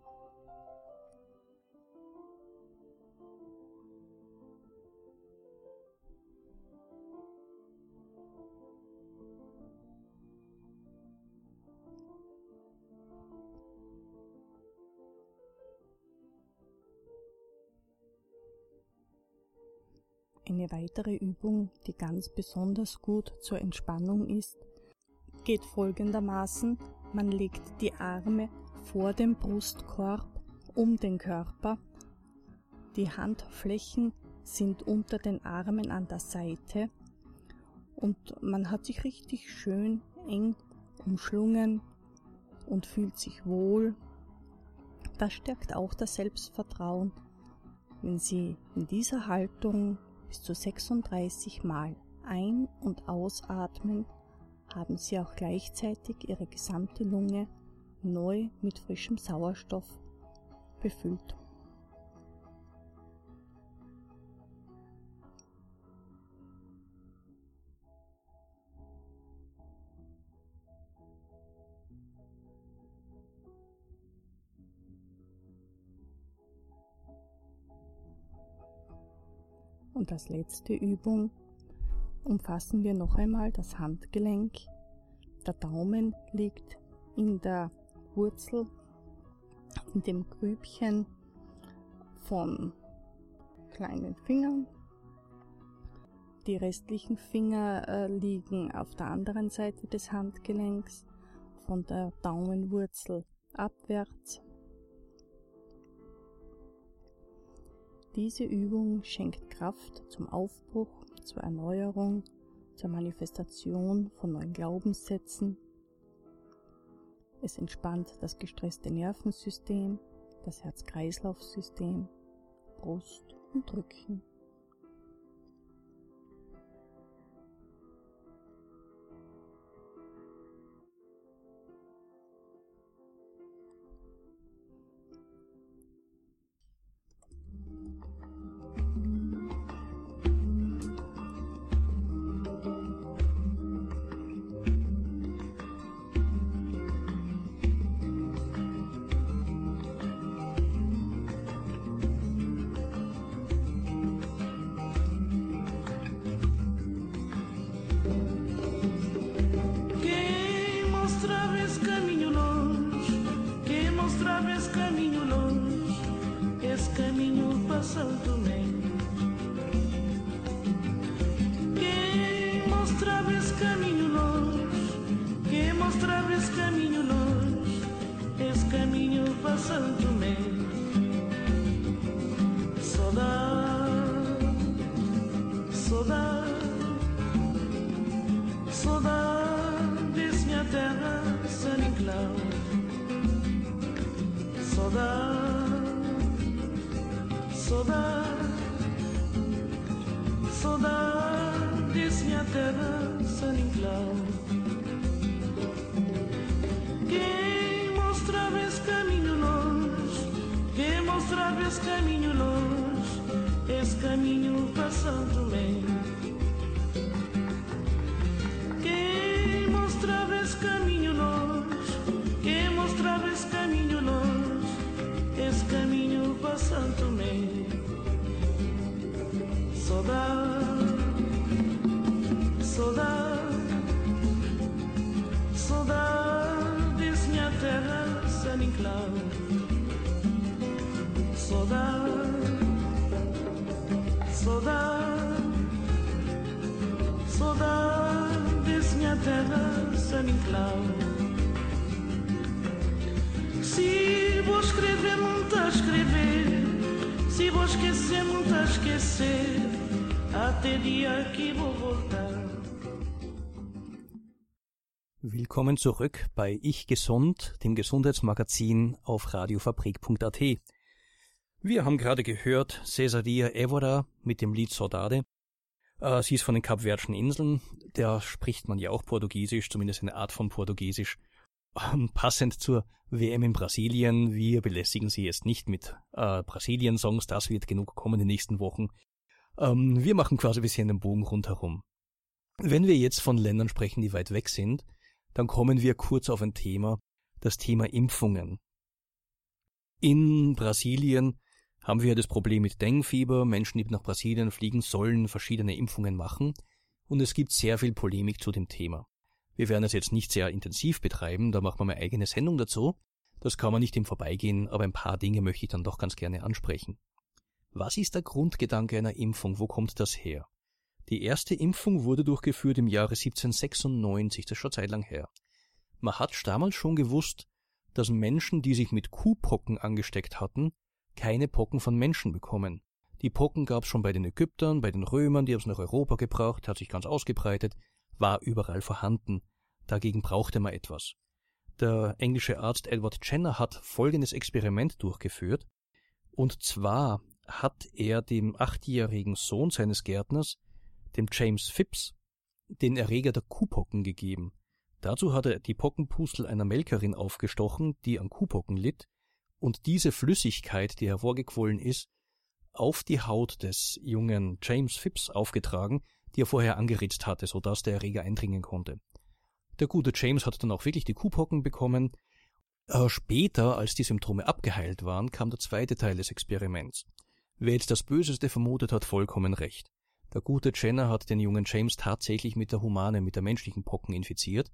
Eine weitere Übung, die ganz besonders gut zur Entspannung ist, geht folgendermaßen. Man legt die Arme vor dem Brustkorb um den Körper. Die Handflächen sind unter den Armen an der Seite und man hat sich richtig schön eng umschlungen und fühlt sich wohl. Das stärkt auch das Selbstvertrauen, wenn Sie in dieser Haltung bis zu 36 Mal ein- und ausatmen, haben sie auch gleichzeitig ihre gesamte Lunge neu mit frischem Sauerstoff befüllt. Und als letzte Übung umfassen wir noch einmal das Handgelenk. Der Daumen liegt in der Wurzel, in dem Grübchen von kleinen Fingern. Die restlichen Finger äh, liegen auf der anderen Seite des Handgelenks, von der Daumenwurzel abwärts. Diese Übung schenkt Kraft zum Aufbruch, zur Erneuerung, zur Manifestation von neuen Glaubenssätzen. Es entspannt das gestresste Nervensystem, das Herz-Kreislauf-System, Brust und Rücken. Willkommen zurück bei Ich Gesund, dem Gesundheitsmagazin auf radiofabrik.at. Wir haben gerade gehört Cesaria Evora mit dem Lied Saudade. Äh, sie ist von den Kapverdischen Inseln. Da spricht man ja auch Portugiesisch, zumindest eine Art von Portugiesisch. Ähm, passend zur WM in Brasilien. Wir belästigen sie jetzt nicht mit äh, Brasilien-Songs, das wird genug kommen in den nächsten Wochen. Ähm, wir machen quasi ein bisschen den Bogen rundherum. Wenn wir jetzt von Ländern sprechen, die weit weg sind, dann kommen wir kurz auf ein Thema, das Thema Impfungen. In Brasilien haben wir das Problem mit Denguefieber. Menschen, die nach Brasilien fliegen, sollen verschiedene Impfungen machen. Und es gibt sehr viel Polemik zu dem Thema. Wir werden es jetzt nicht sehr intensiv betreiben, da machen wir eine eigene Sendung dazu. Das kann man nicht im Vorbeigehen, aber ein paar Dinge möchte ich dann doch ganz gerne ansprechen. Was ist der Grundgedanke einer Impfung? Wo kommt das her? Die erste Impfung wurde durchgeführt im Jahre 1796, das ist schon Zeit lang her. Man hat damals schon gewusst, dass Menschen, die sich mit Kuhpocken angesteckt hatten, keine Pocken von Menschen bekommen. Die Pocken gab es schon bei den Ägyptern, bei den Römern, die haben es nach Europa gebraucht, hat sich ganz ausgebreitet, war überall vorhanden. Dagegen brauchte man etwas. Der englische Arzt Edward Jenner hat folgendes Experiment durchgeführt, und zwar hat er dem achtjährigen Sohn seines Gärtners, dem James Phipps, den Erreger der Kuhpocken gegeben. Dazu hat er die Pockenpustel einer Melkerin aufgestochen, die an Kuhpocken litt, und diese Flüssigkeit, die hervorgequollen ist, auf die Haut des jungen James Phipps aufgetragen, die er vorher angeritzt hatte, sodass der Erreger eindringen konnte. Der gute James hat dann auch wirklich die Kuhpocken bekommen. Äh, später, als die Symptome abgeheilt waren, kam der zweite Teil des Experiments. Wer jetzt das Böseste vermutet, hat vollkommen recht. Der gute Jenner hat den jungen James tatsächlich mit der humanen, mit der menschlichen Pocken infiziert,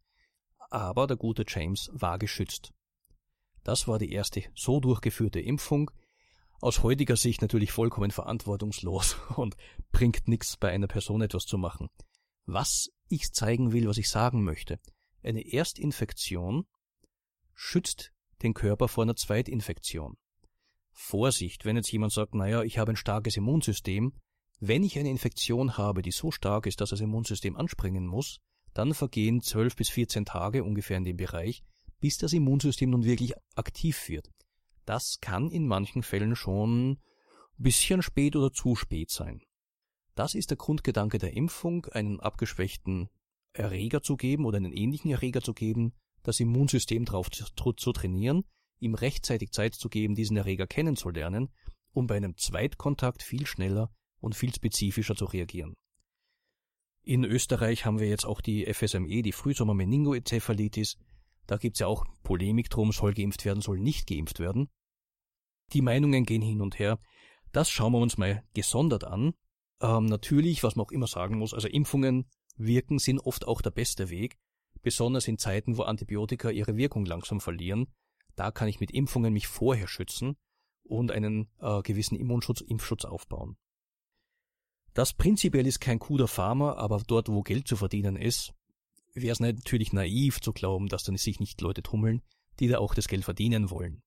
aber der gute James war geschützt. Das war die erste so durchgeführte Impfung, aus heutiger Sicht natürlich vollkommen verantwortungslos und bringt nichts bei einer Person etwas zu machen. Was ich zeigen will, was ich sagen möchte, eine Erstinfektion schützt den Körper vor einer Zweitinfektion. Vorsicht, wenn jetzt jemand sagt, naja, ich habe ein starkes Immunsystem, wenn ich eine Infektion habe, die so stark ist, dass das Immunsystem anspringen muss, dann vergehen 12 bis 14 Tage ungefähr in dem Bereich, bis das Immunsystem nun wirklich aktiv wird. Das kann in manchen Fällen schon ein bisschen spät oder zu spät sein. Das ist der Grundgedanke der Impfung, einen abgeschwächten Erreger zu geben oder einen ähnlichen Erreger zu geben, das Immunsystem darauf zu, trainieren, ihm rechtzeitig Zeit zu geben, diesen Erreger kennenzulernen, um bei einem Zweitkontakt viel schneller und viel spezifischer zu reagieren. In Österreich haben wir jetzt auch die FSME, die Frühsommer-Meningoenzephalitis. Da gibt's ja auch Polemik drum, soll geimpft werden, soll nicht geimpft werden. Die Meinungen gehen hin und her. Das schauen wir uns mal gesondert an. Ähm, natürlich, was man auch immer sagen muss, also Impfungen wirken sind oft auch der beste Weg, besonders in Zeiten, wo Antibiotika ihre Wirkung langsam verlieren. Da kann ich mit Impfungen mich vorher schützen und einen äh, gewissen Immunschutz, Impfschutz aufbauen. Das prinzipiell ist kein Coup der Pharma, aber dort, wo Geld zu verdienen ist, wäre es natürlich naiv zu glauben, dass dann sich nicht Leute tummeln, die da auch das Geld verdienen wollen.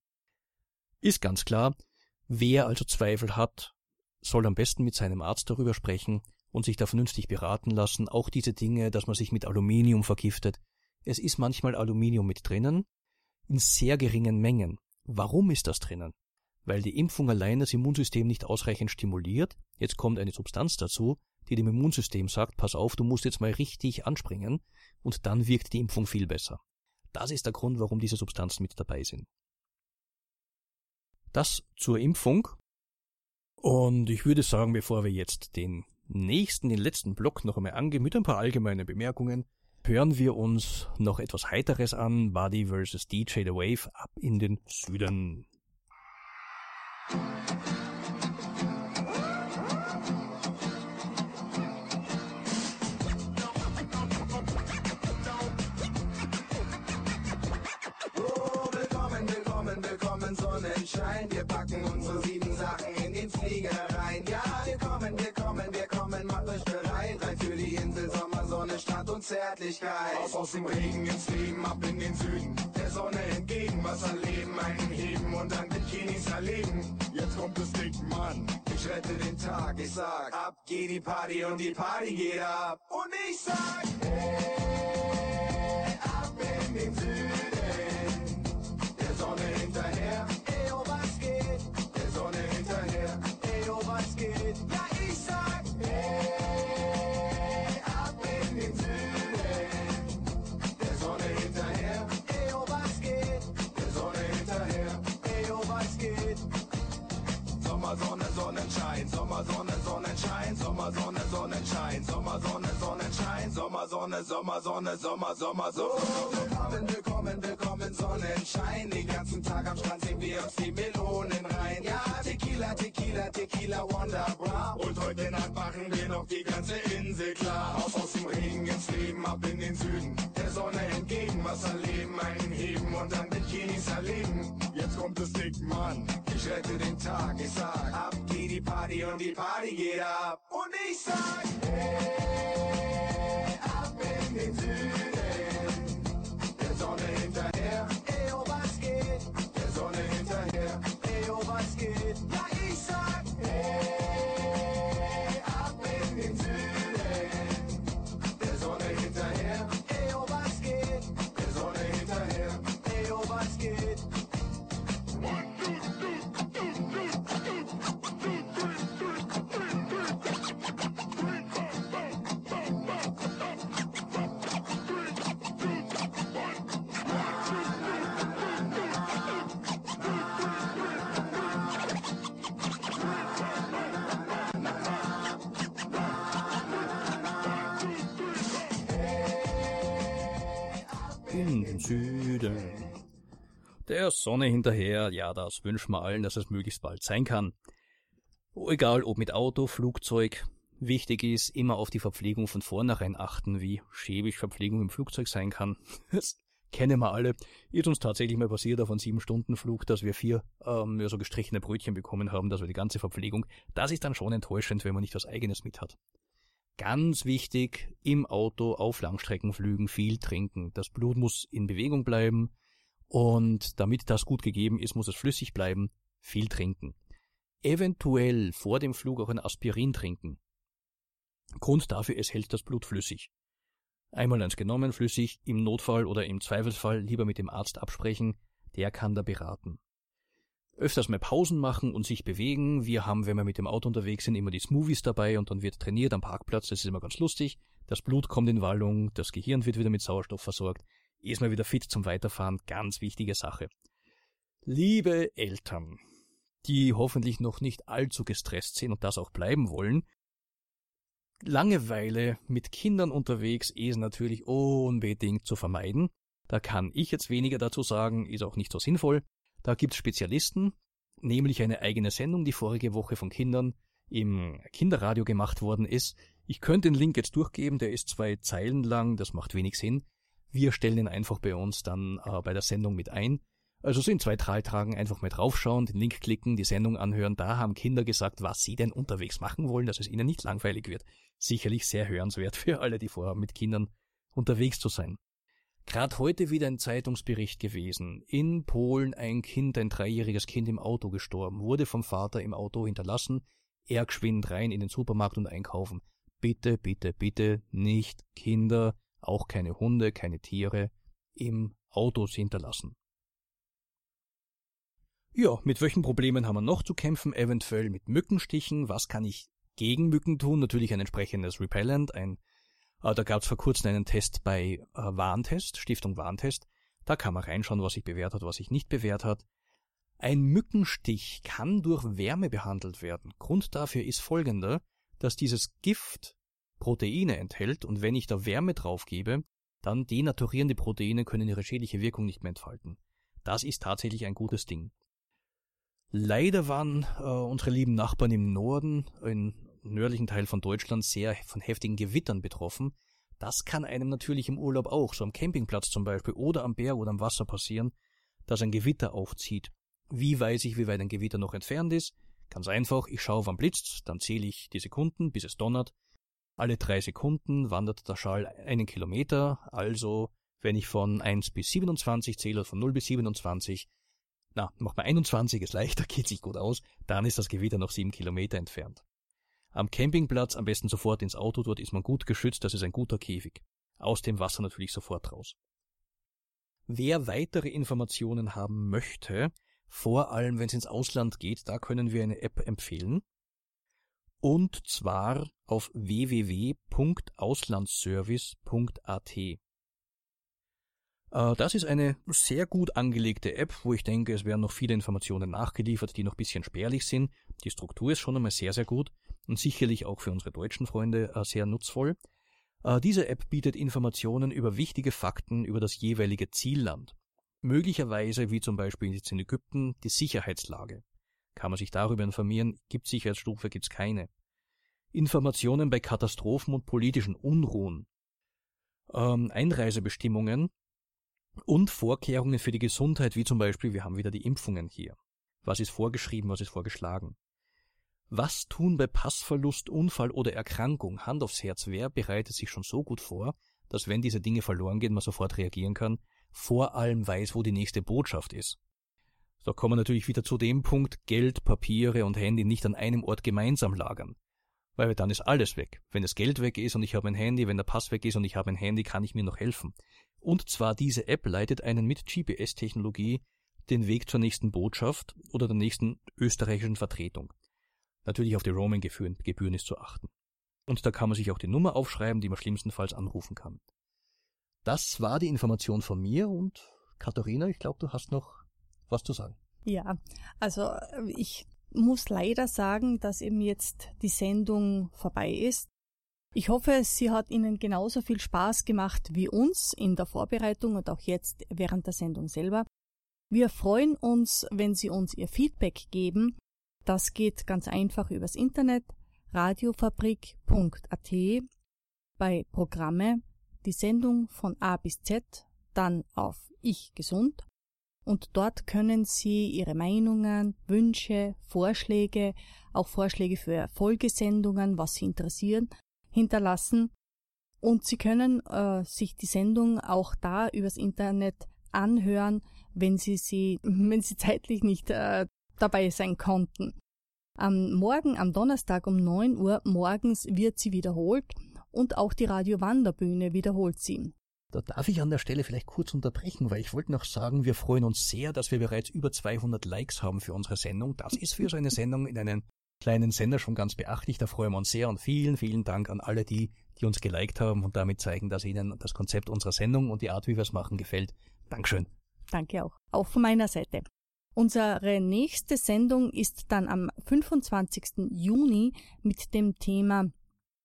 Ist ganz klar, wer also Zweifel hat, soll am besten mit seinem Arzt darüber sprechen und sich da vernünftig beraten lassen. Auch diese Dinge, dass man sich mit Aluminium vergiftet. Es ist manchmal Aluminium mit drinnen, in sehr geringen Mengen. Warum ist das drinnen? Weil die Impfung allein das Immunsystem nicht ausreichend stimuliert. Jetzt kommt eine Substanz dazu, die dem Immunsystem sagt, pass auf, du musst jetzt mal richtig anspringen und dann wirkt die Impfung viel besser. Das ist der Grund, warum diese Substanzen mit dabei sind. Das zur Impfung. Und ich würde sagen, bevor wir jetzt den nächsten, den letzten Block noch einmal angehen mit ein paar allgemeinen Bemerkungen, hören wir uns noch etwas Heiteres an, Buddy vs. DJ The Wave ab in den Süden. Sonnenschein. Wir packen unsere sieben Sachen in den Flieger rein. Ja, wir kommen, wir kommen, wir kommen, macht euch und Zärtlichkeit. Aus, aus dem Regen ins Leben, ab in den Süden. Der Sonne entgegen, Wasser leben, einen heben und dann Bikinis erleben. Jetzt kommt das Ding, Mann. Ich rette den Tag, ich sag, ab geht die Party und die Party geht ab. Und ich sag, hey, ab in den Süden. Der Sonne hinterher. Sonnenschein, Sommer, Sonne, Sonnenschein, Sommer, Sonne, Sommer, Sonne, Sommer, Sommer, so. Willkommen, willkommen, willkommen, Sonnenschein. Den ganzen Tag am Strand sehen wir uns die Melonen rein. Ja, Tequila, Tequila, Tequila, Wonder Bra. Und heute Nacht machen wir noch die ganze Insel klar. Aus, aus dem Regen ins Leben, ab in den Süden. Der Sonne entgegen, Wasser leben, einen heben und dann Bikinis erleben. Kommt das Dick, Mann. Ich rette den Tag, ich sag, ab geht die Party und die Party geht ab. Und ich sag, hey, ab in den Süden. Der Sonne hinterher, ey, oh, was geht? Der Sonne hinterher, ey, oh, was geht? Süden. Der Sonne hinterher, ja, das wünschen wir allen, dass es möglichst bald sein kann. Egal ob mit Auto, Flugzeug, wichtig ist, immer auf die Verpflegung von vornherein achten, wie schäbig Verpflegung im Flugzeug sein kann. Das kennen wir alle. Ist uns tatsächlich mal passiert auf einem sieben Stunden Flug, dass wir vier ähm, so gestrichene Brötchen bekommen haben, dass wir die ganze Verpflegung. Das ist dann schon enttäuschend, wenn man nicht was eigenes mit hat. Ganz wichtig, im Auto auf Langstreckenflügen viel trinken. Das Blut muss in Bewegung bleiben und damit das gut gegeben ist, muss es flüssig bleiben. Viel trinken. Eventuell vor dem Flug auch ein Aspirin trinken. Grund dafür, es hält das Blut flüssig. Einmal eins genommen, flüssig, im Notfall oder im Zweifelsfall lieber mit dem Arzt absprechen, der kann da beraten. Öfters mal Pausen machen und sich bewegen. Wir haben, wenn wir mit dem Auto unterwegs sind, immer die Smoothies dabei und dann wird trainiert am Parkplatz, das ist immer ganz lustig. Das Blut kommt in Wallung, das Gehirn wird wieder mit Sauerstoff versorgt, ist mal wieder fit zum Weiterfahren, ganz wichtige Sache. Liebe Eltern, die hoffentlich noch nicht allzu gestresst sind und das auch bleiben wollen, Langeweile mit Kindern unterwegs ist natürlich unbedingt zu vermeiden. Da kann ich jetzt weniger dazu sagen, ist auch nicht so sinnvoll. Da gibt's Spezialisten, nämlich eine eigene Sendung, die vorige Woche von Kindern im Kinderradio gemacht worden ist. Ich könnte den Link jetzt durchgeben, der ist zwei Zeilen lang, das macht wenig Sinn. Wir stellen ihn einfach bei uns dann äh, bei der Sendung mit ein. Also so in zwei, drei Tagen einfach mal draufschauen, den Link klicken, die Sendung anhören. Da haben Kinder gesagt, was sie denn unterwegs machen wollen, dass es ihnen nicht langweilig wird. Sicherlich sehr hörenswert für alle, die vorhaben, mit Kindern unterwegs zu sein. Gerade heute wieder ein Zeitungsbericht gewesen. In Polen ein Kind, ein dreijähriges Kind im Auto gestorben, wurde vom Vater im Auto hinterlassen. Er geschwind rein in den Supermarkt und einkaufen. Bitte, bitte, bitte nicht Kinder, auch keine Hunde, keine Tiere im Autos hinterlassen. Ja, mit welchen Problemen haben wir noch zu kämpfen? Eventuell mit Mückenstichen. Was kann ich gegen Mücken tun? Natürlich ein entsprechendes Repellent. Ein, äh, da gab es vor kurzem einen Test bei äh, Warntest, Stiftung Warntest. Da kann man reinschauen, was sich bewährt hat, was sich nicht bewährt hat. Ein Mückenstich kann durch Wärme behandelt werden. Grund dafür ist folgender, dass dieses Gift Proteine enthält und wenn ich da Wärme draufgebe, dann denaturieren die Proteine können ihre schädliche Wirkung nicht mehr entfalten. Das ist tatsächlich ein gutes Ding. Leider waren äh, unsere lieben Nachbarn im Norden, im nördlichen Teil von Deutschland, sehr von heftigen Gewittern betroffen. Das kann einem natürlich im Urlaub auch, so am Campingplatz zum Beispiel oder am Berg oder am Wasser passieren, dass ein Gewitter aufzieht. Wie weiß ich, wie weit ein Gewitter noch entfernt ist? Ganz einfach, ich schaue, wann blitzt, dann zähle ich die Sekunden, bis es donnert. Alle drei Sekunden wandert der Schall einen Kilometer, also wenn ich von 1 bis 27 zähle, von 0 bis 27, na, macht man 21, ist leichter, geht sich gut aus, dann ist das Gewitter noch sieben Kilometer entfernt. Am Campingplatz am besten sofort ins Auto, dort ist man gut geschützt, das ist ein guter Käfig. Aus dem Wasser natürlich sofort raus. Wer weitere Informationen haben möchte, vor allem wenn es ins Ausland geht, da können wir eine App empfehlen. Und zwar auf www.auslandsservice.at. Äh, das ist eine sehr gut angelegte App, wo ich denke, es werden noch viele Informationen nachgeliefert, die noch ein bisschen spärlich sind. Die Struktur ist schon einmal sehr, sehr gut und sicherlich auch für unsere deutschen Freunde äh, sehr nutzvoll. Äh, diese App bietet Informationen über wichtige Fakten über das jeweilige Zielland. Möglicherweise, wie zum Beispiel jetzt in Ägypten, die Sicherheitslage. Kann man sich darüber informieren, gibt Sicherheitsstufe, gibt's keine. Informationen bei Katastrophen und politischen Unruhen. Ähm, Einreisebestimmungen und Vorkehrungen für die Gesundheit, wie zum Beispiel, wir haben wieder die Impfungen hier. Was ist vorgeschrieben, was ist vorgeschlagen? Was tun bei Passverlust, Unfall oder Erkrankung? Hand aufs Herz, wer bereitet sich schon so gut vor, dass wenn diese Dinge verloren gehen, man sofort reagieren kann, vor allem weiß, wo die nächste Botschaft ist. Da kommen wir natürlich wieder zu dem Punkt, Geld, Papiere und Handy nicht an einem Ort gemeinsam lagern. Weil dann ist alles weg. Wenn das Geld weg ist und ich habe ein Handy, wenn der Pass weg ist und ich habe ein Handy, kann ich mir noch helfen. Und zwar diese App leitet einen mit GPS-Technologie den Weg zur nächsten Botschaft oder der nächsten österreichischen Vertretung. Natürlich auf die Roaming-Gebühren ist zu achten. Und da kann man sich auch die Nummer aufschreiben, die man schlimmstenfalls anrufen kann. Das war die Information von mir und Katharina, ich glaube, du hast noch was zu sagen. Ja, also ich muss leider sagen, dass eben jetzt die Sendung vorbei ist. Ich hoffe, sie hat Ihnen genauso viel Spaß gemacht wie uns in der Vorbereitung und auch jetzt während der Sendung selber. Wir freuen uns, wenn Sie uns Ihr Feedback geben. Das geht ganz einfach übers Internet radiofabrik.at bei Programme die Sendung von A bis Z, dann auf Ich gesund und dort können Sie Ihre Meinungen, Wünsche, Vorschläge, auch Vorschläge für Folgesendungen, was Sie interessieren, hinterlassen. Und Sie können äh, sich die Sendung auch da übers Internet anhören, wenn Sie sie, wenn Sie zeitlich nicht äh, dabei sein konnten. Am Morgen, am Donnerstag um 9 Uhr morgens wird sie wiederholt und auch die Radio Wanderbühne wiederholt sie. Da darf ich an der Stelle vielleicht kurz unterbrechen, weil ich wollte noch sagen, wir freuen uns sehr, dass wir bereits über 200 Likes haben für unsere Sendung. Das ist für so eine Sendung in einem kleinen Sender schon ganz beachtlich. Da freuen wir uns sehr und vielen, vielen Dank an alle die, die uns geliked haben und damit zeigen, dass Ihnen das Konzept unserer Sendung und die Art, wie wir es machen, gefällt. Dankeschön. Danke auch. Auch von meiner Seite. Unsere nächste Sendung ist dann am 25. Juni mit dem Thema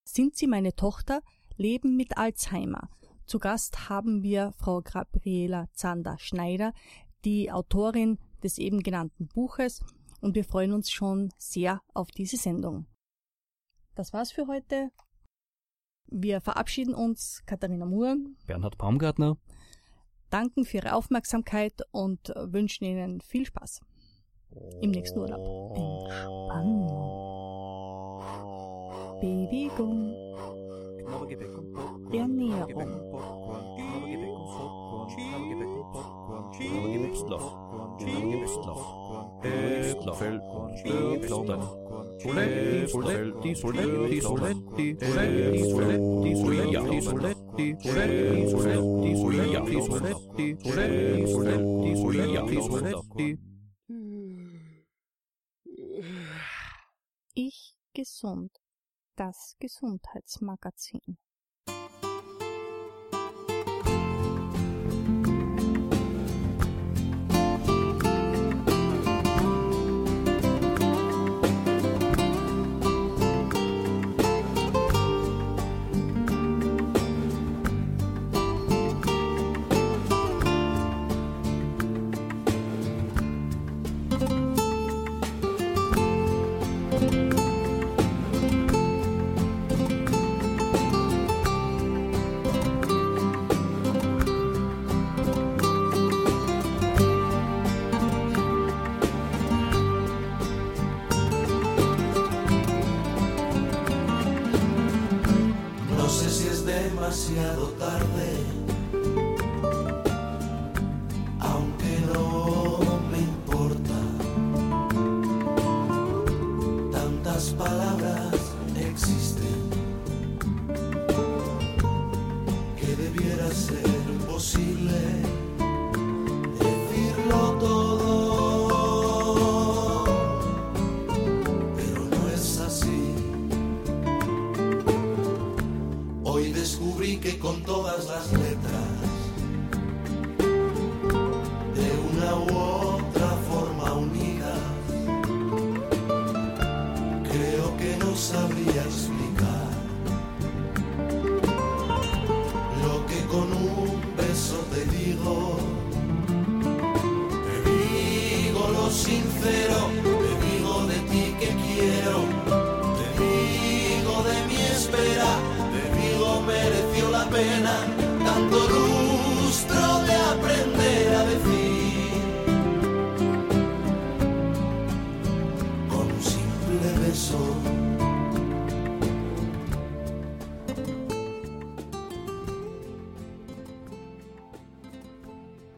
Sind Sie meine Tochter? Leben mit Alzheimer. Zu Gast haben wir Frau Gabriela Zander-Schneider, die Autorin des eben genannten Buches, und wir freuen uns schon sehr auf diese Sendung. Das war's für heute. Wir verabschieden uns, Katharina Moore, Bernhard Baumgartner, danken für Ihre Aufmerksamkeit und wünschen Ihnen viel Spaß im nächsten Urlaub. Entspannung, Bewegung, Ernährung, Soletti, soletti, soletti, soletti, soletti, ich gesund, das Gesundheitsmagazin.